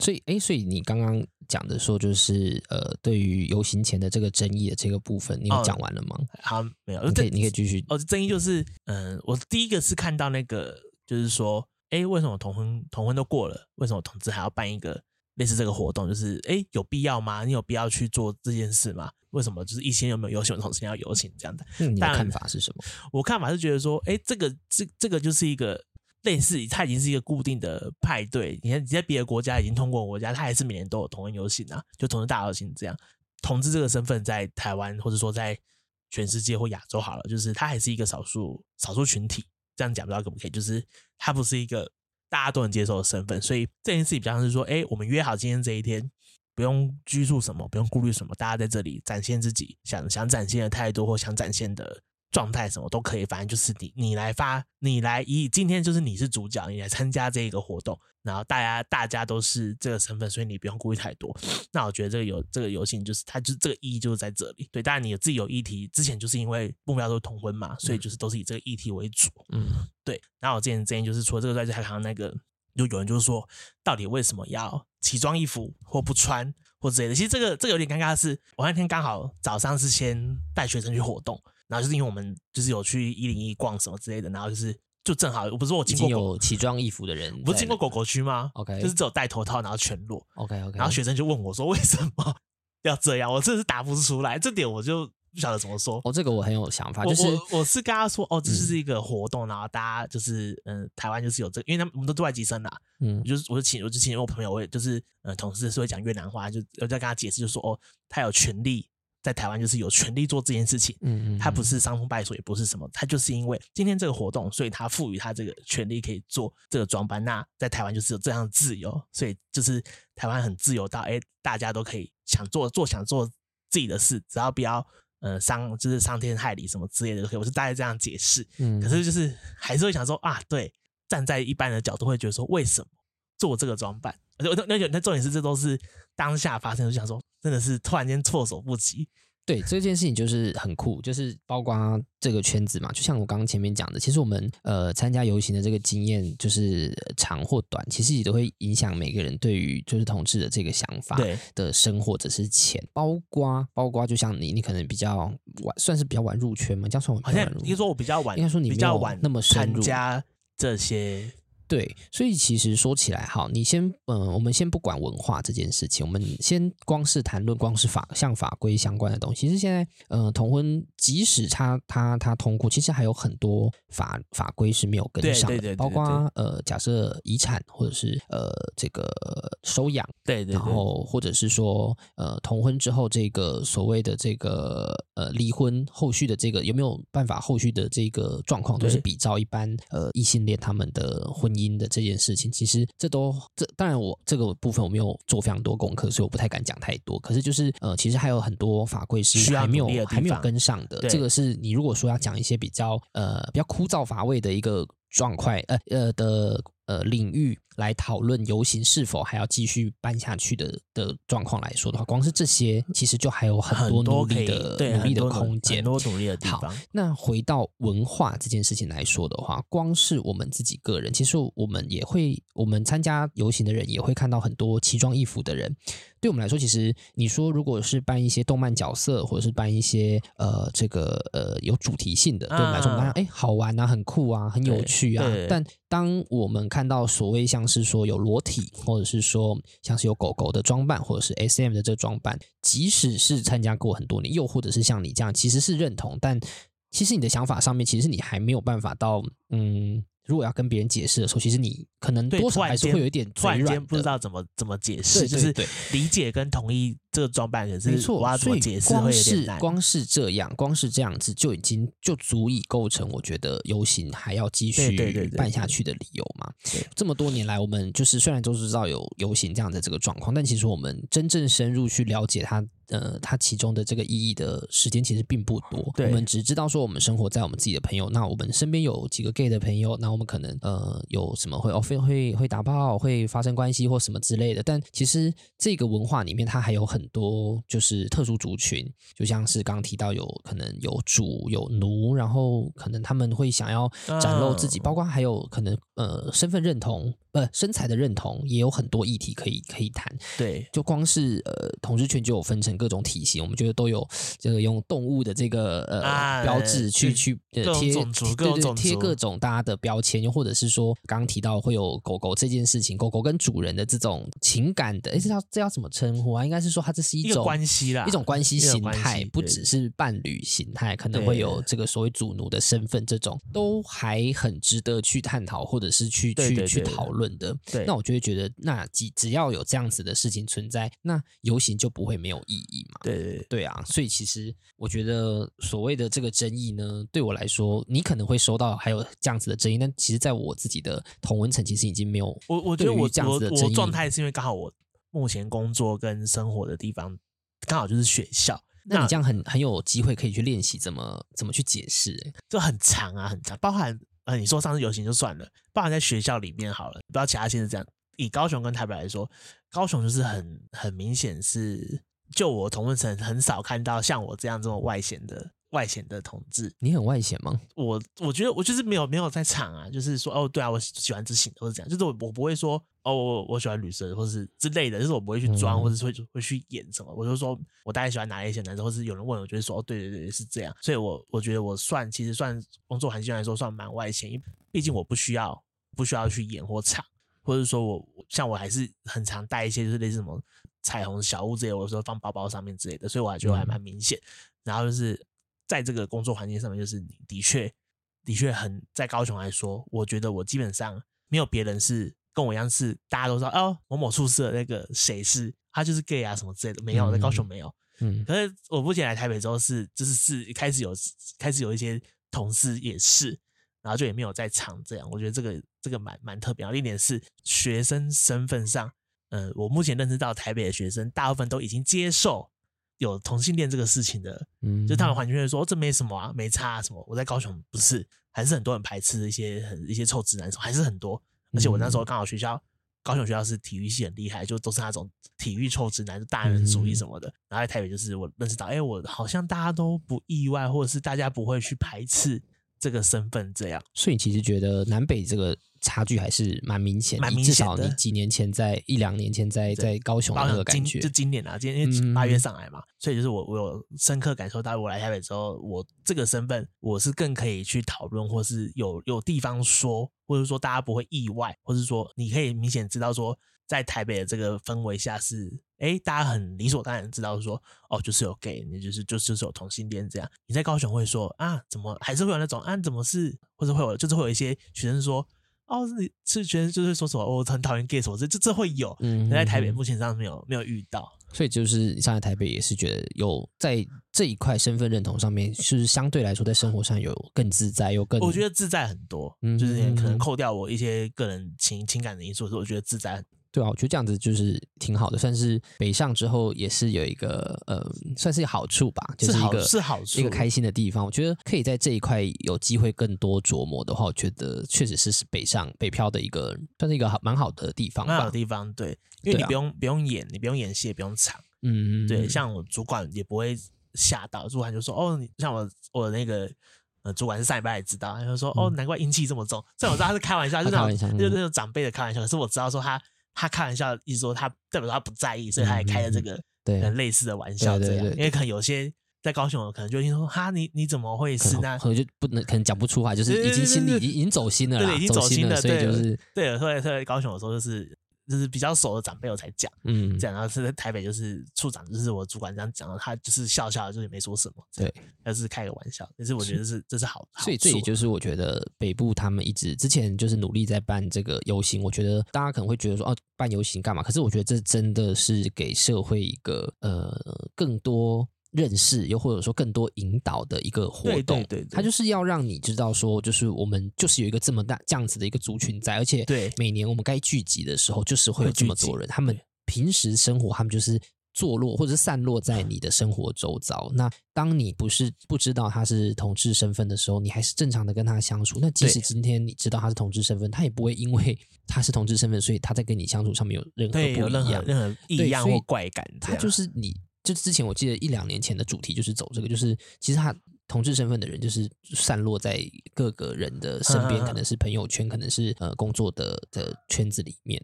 所以，哎、欸，所以你刚刚讲的说，就是呃，对于游行前的这个争议的这个部分，你有讲完了吗？哦、好，没有，你可以，你可以继续。哦，争议就是，嗯、呃，我第一个是看到那个，就是说，哎，为什么同婚同婚都过了，为什么同志还要办一个类似这个活动？就是，哎，有必要吗？你有必要去做这件事吗？为什么就是以前有没有游行，同时要游行这样的？嗯，你的看法是什么？我看法是觉得说，哎，这个这这个就是一个。类似，它已经是一个固定的派对。你看，你在别的国家已经通过国家，它还是每年都有同人游行啊，就同志大游行这样。同志这个身份在台湾，或者说在全世界或亚洲好了，就是它还是一个少数少数群体。这样讲不知道可不可以？就是它不是一个大家都能接受的身份。所以这件事情比较像是说，哎，我们约好今天这一天，不用拘束什么，不用顾虑什么，大家在这里展现自己想想展现的态度或想展现的状态什么都可以，反正就是你你来发，你来以今天就是你是主角，你来参加这个活动，然后大家大家都是这个身份，所以你不用顾虑太多。那我觉得这个游这个游戏就是它就是这个意义就是在这里。对，当然你有自己有议题，之前就是因为目标都是同婚嘛，所以就是都是以这个议题为主。嗯，对。然后我之前之前就是除了这个在海康那个，就有人就是说，到底为什么要奇装异服或不穿或之类的？其实这个这个有点尴尬的是，我那天刚好早上是先带学生去活动。然后就是因为我们就是有去一零一逛什么之类的，然后就是就正好，我不是我经过有奇装异服的人，不是经过狗狗区吗？OK，就是只有戴头套，然后全裸。OK OK，然后学生就问我说：“为什么 要这样？”我真的是答不出来，这点我就不晓得怎么说。哦，这个我很有想法，就是我，我是跟他说：“哦，这是一个活动，嗯、然后大家就是嗯，台湾就是有这个，因为他们我们都是外籍生啦，嗯，就是我就请我就请我朋友，我也就是嗯，同事是会讲越南话，就我在跟他解释，就说哦，他有权利。”在台湾就是有权利做这件事情，嗯嗯，他不是伤风败俗，也不是什么，他就是因为今天这个活动，所以他赋予他这个权利可以做这个装扮。那在台湾就是有这样的自由，所以就是台湾很自由到，哎，大家都可以想做做想做自己的事，只要不要呃伤就是伤天害理什么之类的都可以。我是大概这样解释，嗯，可是就是还是会想说啊，对，站在一般的角度会觉得说，为什么做这个装扮？而且那那那重点是这都是当下发生，就想说。真的是突然间措手不及，对这件事情就是很酷，就是包括这个圈子嘛，就像我刚刚前面讲的，其实我们呃参加游行的这个经验，就是长或短，其实也都会影响每个人对于就是同志的这个想法的深或者是浅，包括包括就像你，你可能比较晚，算是比较晚入圈嘛，这样算我好像应该说我比较晚，应该说你比较晚那么深入加这些。对，所以其实说起来，哈，你先，嗯、呃，我们先不管文化这件事情，我们先光是谈论光是法像法规相关的东西。其实现在，呃，同婚即使他他他通过，其实还有很多法法规是没有跟上的，对对对对对，包括呃，假设遗产或者是呃这个收养，对，对对，然后或者是说呃同婚之后这个所谓的这个呃离婚后续的这个有没有办法后续的这个状况，都是比照一般呃异性恋他们的婚姻。因的这件事情，其实这都这当然我这个部分我没有做非常多功课，所以我不太敢讲太多。可是就是呃，其实还有很多法规是还没有还没有跟上的。这个是你如果说要讲一些比较呃比较枯燥乏味的一个状况，呃呃的呃领域。来讨论游行是否还要继续办下去的的状况来说的话，光是这些其实就还有很多努力的努力的空间，很多努力的地方。好，那回到文化这件事情来说的话，光是我们自己个人，其实我们也会，我们参加游行的人也会看到很多奇装异服的人。对我们来说，其实你说如果是扮一些动漫角色，或者是扮一些呃这个呃有主题性的，对我们来说，当然哎好玩啊，很酷啊，很有趣啊。但当我们看到所谓像是说有裸体，或者是说像是有狗狗的装扮，或者是 SM 的这个装扮，即使是参加过很多年，又或者是像你这样，其实是认同，但其实你的想法上面，其实你还没有办法到嗯。如果要跟别人解释的时候，其实你可能多少还是会有一点突然间不知道怎么怎么解释，就是理解跟同意这个装扮可是没错。我要怎么解释会有点难。光是光是这样，光是这样子就已经就足以构成我觉得游行还要继续办下去的理由嘛。这么多年来，我们就是虽然都知道有游行这样的这个状况，但其实我们真正深入去了解它。呃，它其中的这个意义的时间其实并不多，我们只知道说我们生活在我们自己的朋友，那我们身边有几个 gay 的朋友，那我们可能呃有什么会哦会会会打炮，会发生关系或什么之类的。但其实这个文化里面，它还有很多就是特殊族群，就像是刚刚提到有可能有主有奴，然后可能他们会想要展露自己，包括还有可能呃身份认同。呃，身材的认同也有很多议题可以可以谈。对，就光是呃，统治圈就有分成各种体型，我们觉得都有这个用动物的这个呃、啊、标志去去贴，对对贴各种大家的标签，又或者是说刚刚提到会有狗狗这件事情，狗狗跟主人的这种情感的，哎，这叫这要怎么称呼啊？应该是说它这是一种一关系啦，一种关系形态，不只是伴侣形态，可能会有这个所谓主奴的身份，这种都还很值得去探讨，或者是去去去讨论。的，对，那我就会觉得，那只只要有这样子的事情存在，那游行就不会没有意义嘛。对对对啊，所以其实我觉得所谓的这个争议呢，对我来说，你可能会收到还有这样子的争议，但其实在我自己的同文层，其实已经没有。我我觉得我这样子的争议，我状态是因为刚好我目前工作跟生活的地方刚好就是学校。那你这样很很有机会可以去练习怎么怎么去解释，哎，就很长啊，很长。包含呃，你说上次游行就算了，包含在学校里面好了，不知道其他县是这样。以高雄跟台北来说，高雄就是很很明显是，就我同温层很少看到像我这样这么外显的。外显的同志，你很外显吗？我我觉得我就是没有没有在场啊，就是说哦，对啊，我喜欢自信，或者这样，就是我我不会说哦，我我喜欢女生，或是之类的，就是我不会去装，或者会会去演什么。我就说我大概喜欢哪一些男生，或是有人问我，就会说哦，对对对，是这样。所以我我觉得我算其实算工作环境来说算蛮外显，因为毕竟我不需要不需要去演或唱，或者说我像我还是很常带一些就是类似什么彩虹小物之类的，我说放包包上面之类的，所以我还觉得还蛮明显。然后就是。在这个工作环境上面，就是你的确，的确很在高雄来说，我觉得我基本上没有别人是跟我一样，是大家都知道哦，某某宿舍那个谁是他就是 gay 啊什么之类的，没有在高雄没有。嗯，可是我目前来台北之后是，就是是开始有开始有一些同事也是，然后就也没有在场这样。我觉得这个这个蛮蛮特别。另一点是学生身份上，呃，我目前认识到台北的学生大部分都已经接受。有同性恋这个事情的，嗯，就他们完全会说这没什么啊，没差啊什么。我在高雄不是，还是很多人排斥一些很一些臭直男，还是很多。而且我那时候刚好学校高雄学校是体育系很厉害，就都是那种体育臭直男，就大人主义什么的。然后在台北就是我认识到，哎，我好像大家都不意外，或者是大家不会去排斥这个身份这样。所以你其实觉得南北这个。差距还是蛮明显，蛮明显的。至少你几年前在一两年前在在高雄的那个感觉，就今年啊，今年因为八月上来嘛，嗯、所以就是我我有深刻感受到，我来台北之后，我这个身份我是更可以去讨论，或是有有地方说，或者说大家不会意外，或是说你可以明显知道说，在台北的这个氛围下是，哎、欸，大家很理所当然知道说，哦，就是有 gay，你就是就就是有同性恋这样。你在高雄会说啊，怎么还是会有那种啊，怎么是，或者会有就是会有一些学生说。哦，是是觉得就是说什么，我很讨厌 gay 什么，这这这会有，嗯，在台北目前上没有没有遇到，所以就是你上来台北也是觉得有在这一块身份认同上面，是相对来说在生活上有更自在，有更我觉得自在很多，嗯，就是可能扣掉我一些个人情情感的因素，是我觉得自在很多。对啊，我觉得这样子就是挺好的，算是北上之后也是有一个呃，算是好处吧，就是一个是好处，一个开心的地方。我觉得可以在这一块有机会更多琢磨的话，我觉得确实是是北上北漂的一个算是一个好蛮好的地方吧。蛮好的地方，对，因为你不用、啊、不用演，你不用演戏，也不用唱，嗯，对，像我主管也不会吓到，主管就说哦，你像我我那个呃主管是上礼拜也知道，他就说、嗯、哦，难怪阴气这么重。虽然我知道他是开玩笑，就是那种就是那种长辈的开玩笑，可是我知道说他。他开玩笑，意思说他代表他不在意，所以他也开了这个很类似的玩笑，这样。因为可能有些在高雄，可能就会听说哈，你你怎么会是那？可能就不能，可能讲不出话，就是已经心里已经已经走心了，对，已经走心了，所以就是对，所以所以高雄的时候就是。就是比较熟的长辈我才讲，嗯，这样，然后是在台北就是处长，就是我主管这样讲的，他就是笑笑，就是没说什么，对，他是开个玩笑，但是我觉得是这是好，所以这也就是我觉得北部他们一直之前就是努力在办这个游行，我觉得大家可能会觉得说哦，办游行干嘛？可是我觉得这真的是给社会一个呃更多。认识又或者说更多引导的一个活动，对对对，它就是要让你知道说，就是我们就是有一个这么大这样子的一个族群在，而且对每年我们该聚集的时候，就是会有这么多人。他们平时生活，他们就是坐落或者是散落在你的生活周遭。那当你不是不知道他是同志身份的时候，你还是正常的跟他相处。那即使今天你知道他是同志身份，他也不会因为 他是同志身份，所以他在跟你相处上面有任何不一样、任何任何异样或怪感。他就是你。就之前我记得一两年前的主题就是走这个，就是其实他同志身份的人就是散落在各个人的身边，可能是朋友圈，可能是呃工作的的圈子里面，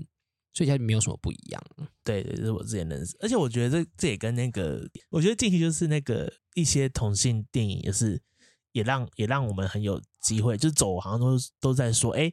所以他没有什么不一样。对对，这是我之前认识，而且我觉得这这也跟那个，我觉得近期就是那个一些同性电影也是也让也让我们很有机会，就是走好像都都在说，哎，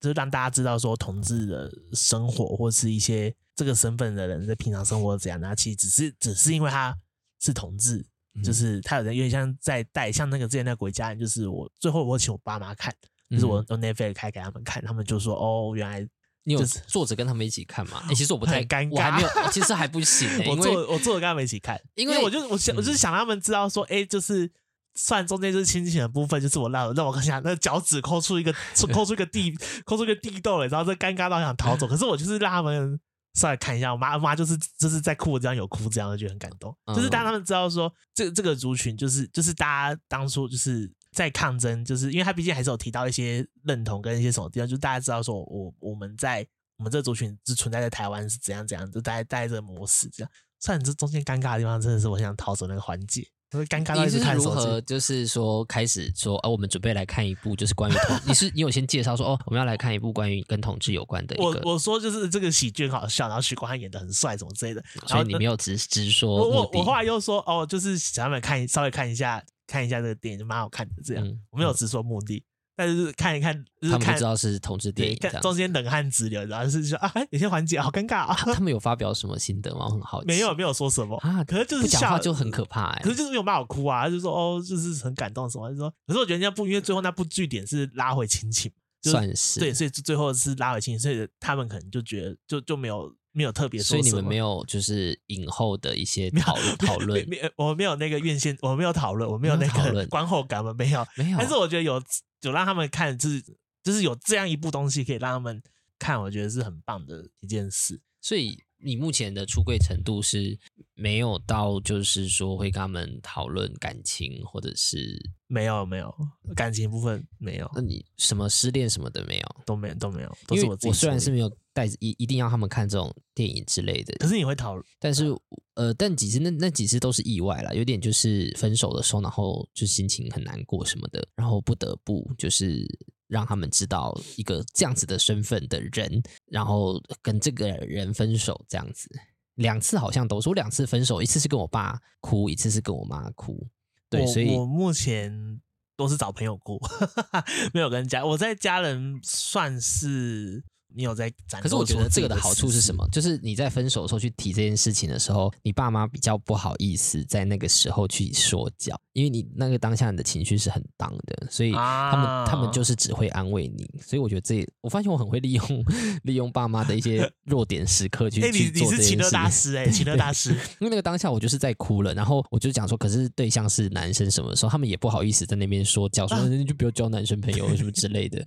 就是让大家知道说同志的生活或是一些。这个身份的人在平常生活怎样？那其实只是只是因为他是同志，嗯、就是他有人有点像在带，像那个之前那个鬼家人，就是我最后我请我爸妈看，就是我用 Netflix 开给他们看，他们就说哦，原来你有坐着跟他们一起看嘛？哎，其实我不太尴尬，还没有，其实还不行、欸。我坐我坐着跟他们一起看，因为我就我想我就是想让他们知道说，哎，就是算中间就是亲情的部分，就是我让让我 想那脚趾抠出一个抠出一个地抠出一个地洞，然后这尴尬到想逃走，可是我就是让他们。稍微看一下，我妈我妈就是就是在哭，这样有哭，这样就很感动。就是当他们知道说，这这个族群就是就是大家当初就是在抗争，就是因为他毕竟还是有提到一些认同跟一些什么地方，就是大家知道说我我们在我们这族群是存在在台湾是怎样怎样，就大概带这个模式这样。虽然这中间尴尬的地方真的是我想逃走那个环节。尴尬，你是如何就是说开始说，哦，我们准备来看一部就是关于同，你是你有先介绍说，哦，我们要来看一部关于跟同志有关的一个。我我说就是这个喜剧很好笑，然后许光汉演的很帅，什么之类的。所以你没有直直说。我我我后来又说，哦，就是想他们看稍微看一下看一下这个电影，就蛮好看的这样。嗯、我没有直说目的。嗯但是看一看，就是、看他们不知道是同志电影，看中间冷汗直流，然后是说啊，有些环节好尴尬啊。他们有发表什么心得吗？我很好奇。没有，没有说什么啊。可是就是不讲话就很可怕哎、欸。可是就是没有办法哭啊，就是说哦，就是很感动什么，就是说。可是我觉得人家不，因为最后那部剧点是拉回亲情，算是对，所以最后是拉回亲情，所以他们可能就觉得就就没有没有特别说。所以你们没有就是影后的一些讨论讨论，没有，我没有那个院线，我没有讨论，我没有那个 观后感，我没有没有。但是我觉得有。有让他们看，就是就是有这样一部东西可以让他们看，我觉得是很棒的一件事。所以你目前的出柜程度是没有到，就是说会跟他们讨论感情，或者是没有没有感情部分没有。那你什么失恋什么的没有，都没有都没有。因为我虽然是没有带一一定要他们看这种电影之类的，可是你会讨论。但是呃，但几次那那几次都是意外啦，有点就是分手的时候，然后就心情很难过什么的，然后不得不就是。让他们知道一个这样子的身份的人，然后跟这个人分手这样子，两次好像都说两次分手，一次是跟我爸哭，一次是跟我妈哭。对，所以我目前都是找朋友哭，没有跟家，我在家人算是。你有在展？可是我觉得这个的好处是什么？就是你在分手的时候去提这件事情的时候，你爸妈比较不好意思在那个时候去说教，因为你那个当下你的情绪是很当的，所以他们、啊、他们就是只会安慰你。所以我觉得这，我发现我很会利用利用爸妈的一些弱点时刻去、欸、去做这件事。情。你是情勒大师哎、欸，情勒大师。因为那个当下我就是在哭了，然后我就讲说，可是对象是男生什么时候，他们也不好意思在那边说教，说你就不要交男生朋友什么之类的。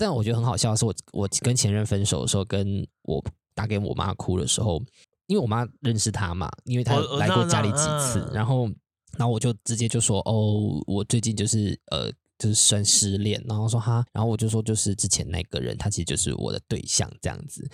但我觉得很好笑的是，我我跟前任分手的时候，跟我打给我妈哭的时候，因为我妈认识他嘛，因为他来过家里几次，然后然后我就直接就说哦，我最近就是呃就是算失恋，然后说哈，然后我就说就是之前那个人，他其实就是我的对象这样子，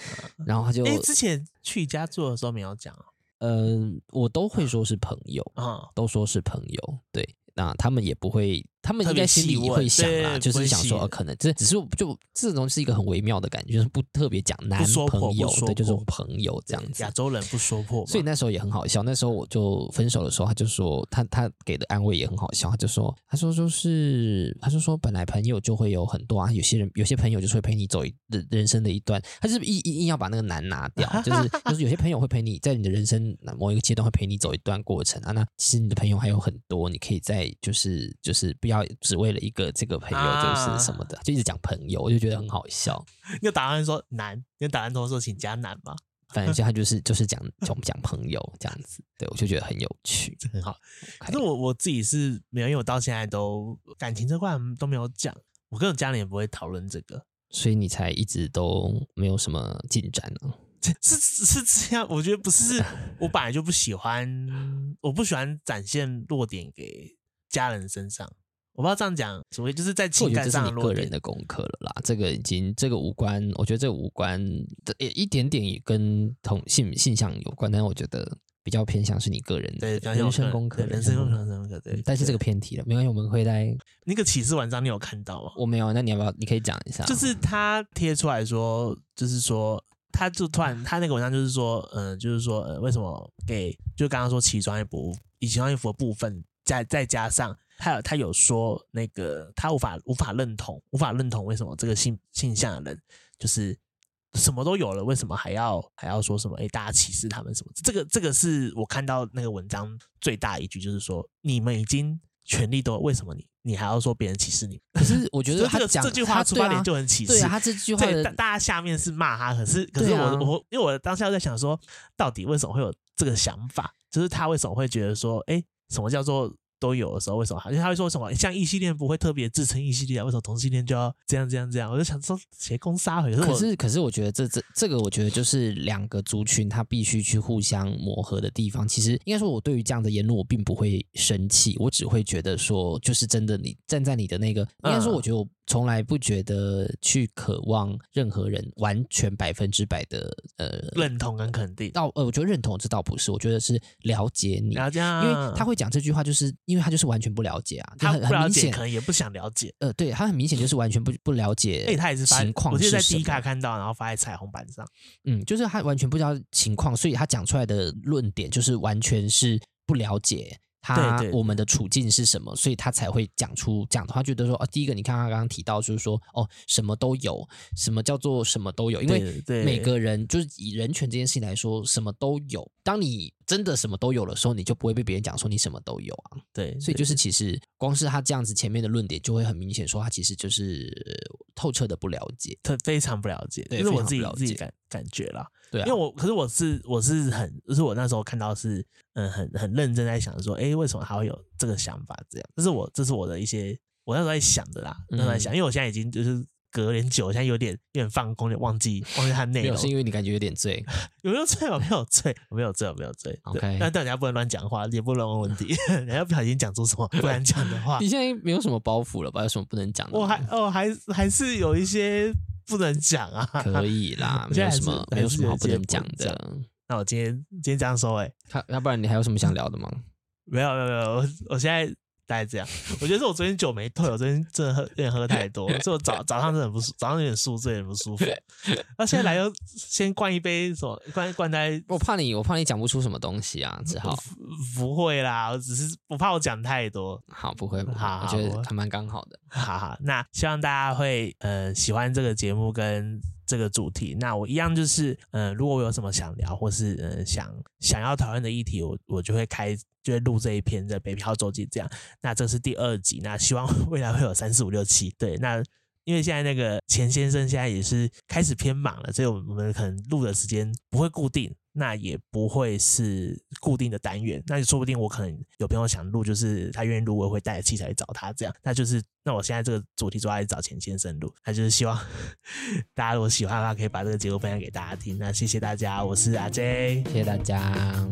然后他就哎，之前去你家住的时候没有讲哦，嗯、呃，我都会说是朋友啊，都说是朋友，对，那他们也不会。他们应该心里会想啊，就是想说，呃、可能这只是就这种是一个很微妙的感觉，就是不特别讲男朋友的，就是朋友这样子。亚洲人不说破，所以那时候也很好笑。那时候我就分手的时候，他就说他他给的安慰也很好笑，他就说他说就是他就说本来朋友就会有很多啊，有些人有些朋友就是会陪你走一人人生的一段，他就是硬硬要把那个男拿掉，就是就是有些朋友会陪你在你的人生某一个阶段会陪你走一段过程啊。那其实你的朋友还有很多，你可以在就是就是不要。只为了一个这个朋友就是什么的，啊、就一直讲朋友，我就觉得很好笑。你有打算说难，你有打算说说请加难吗？反正就他就是就是讲讲讲朋友这样子，对，我就觉得很有趣，很好。可是我我自己是没有，因为我到现在都感情这块都没有讲，我跟我家人也不会讨论这个，所以你才一直都没有什么进展呢？是是这样，我觉得不是，我本来就不喜欢，我不喜欢展现弱点给家人身上。我不知道这样讲，所谓就是在情感上，个人的功课了啦。这个已经这个无关，我觉得这个无关的，一点点也跟同性性向有关，但是我觉得比较偏向是你个人的人生功课，人生功课，人生功课。对，但是这个偏题了，没关系，我们会在那个启示文章你有看到吗？我没有，那你要不要？你可以讲一下。就是他贴出来说，就是说，他就突然他那个文章就是说，嗯、呃，就是说，呃，为什么给就刚刚说奇装异服，以奇装异服的部分，再再加上。他有他有说那个他无法无法认同无法认同为什么这个性性向的人就是什么都有了，为什么还要还要说什么？哎，大家歧视他们什么？这个这个是我看到那个文章最大一句，就是说你们已经权利都，为什么你你还要说别人歧视你？可是我觉得 他这句话出发点就很歧视。对啊，他这句话大大家下面是骂他，可是可是我我因为我当时在想说，到底为什么会有这个想法？就是他为什么会觉得说，哎，什么叫做？都有的时候，为什么？因为他会说什么像异性恋不会特别自称异性恋，为什么同性恋就要这样这样这样？我就想说，邪攻杀回？可是可是，我觉得这这这个，我觉得就是两个族群他必须去互相磨合的地方。其实应该说，我对于这样的言论，我并不会生气，我只会觉得说，就是真的，你站在你的那个，应该说，我觉得我。从来不觉得去渴望任何人完全百分之百的呃认同跟肯定。到呃，我觉得认同这倒不是，我觉得是了解你，了解啊，因为他会讲这句话，就是因为他就是完全不了解啊，他很不了解，可能也不想了解。呃，对他很明显就是完全不不了解，哎，他也是情况，我就在 D 卡看到，然后发在彩虹板上，嗯，就是他完全不知道情况，所以他讲出来的论点就是完全是不了解。他我们的处境是什么，所以他才会讲出这样的话。觉得说，哦，第一个，你看他刚刚提到，就是说，哦，什么都有，什么叫做什么都有？因为每个人就是以人权这件事情来说，什么都有。当你真的什么都有的时候，你就不会被别人讲说你什么都有啊。对，所以就是其实光是他这样子前面的论点，就会很明显说他其实就是透彻的不了解，他非常不了解。对，是我自己自己感感觉啦。对、啊，因为我可是我是我是很，就是我那时候看到是嗯很很认真在想说，哎，为什么他会有这个想法？这样，这是我这是我的一些我那时候在想的啦，那时候在想，因为我现在已经就是隔有点久，现在有点有点放空，就忘记忘记他内容。有，是因为你感觉有点醉，有没有醉？我没有醉，我没有醉，我没有醉。OK，但大家不能乱讲话，也不能问问题，人家不小心讲出什么不敢讲的话。你现在没有什么包袱了吧？有什么不能讲的？我还哦，还还是有一些。不能讲啊，可以啦，没有什么，没有什么好不能讲的。那我今天今天这样说，哎，要不然你还有什么想聊的吗？没有没有没有，我我现在。大概这样，我觉得是我昨天酒没退，我昨天真的喝有点喝太多，所以我早早上真的很不舒，早上有点宿醉，很不舒服。那现在来又先灌一杯什么？灌灌在，我怕你，我怕你讲不出什么东西啊，只好不会啦，我只是不怕我讲太多。好，不会，不会，好，我觉得还蛮刚好的。好好，那希望大家会呃喜欢这个节目跟这个主题。那我一样就是呃，如果我有什么想聊或是呃想想要讨论的议题，我我就会开。就会录这一篇的北漂周记，这样。那这是第二集，那希望 未来会有三四五六七。对，那因为现在那个钱先生现在也是开始偏忙了，所以我们可能录的时间不会固定。那也不会是固定的单元，那就说不定我可能有朋友想录，就是他愿意录，我会带着器材去找他，这样。那就是，那我现在这个主题主要还是找钱先生录，那就是希望 大家如果喜欢的话，可以把这个节目分享给大家听。那谢谢大家，我是阿 J，谢谢大家。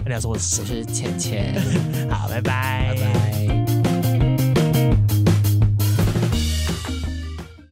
那你要说我是谁？我是钱钱。好，拜拜，拜拜。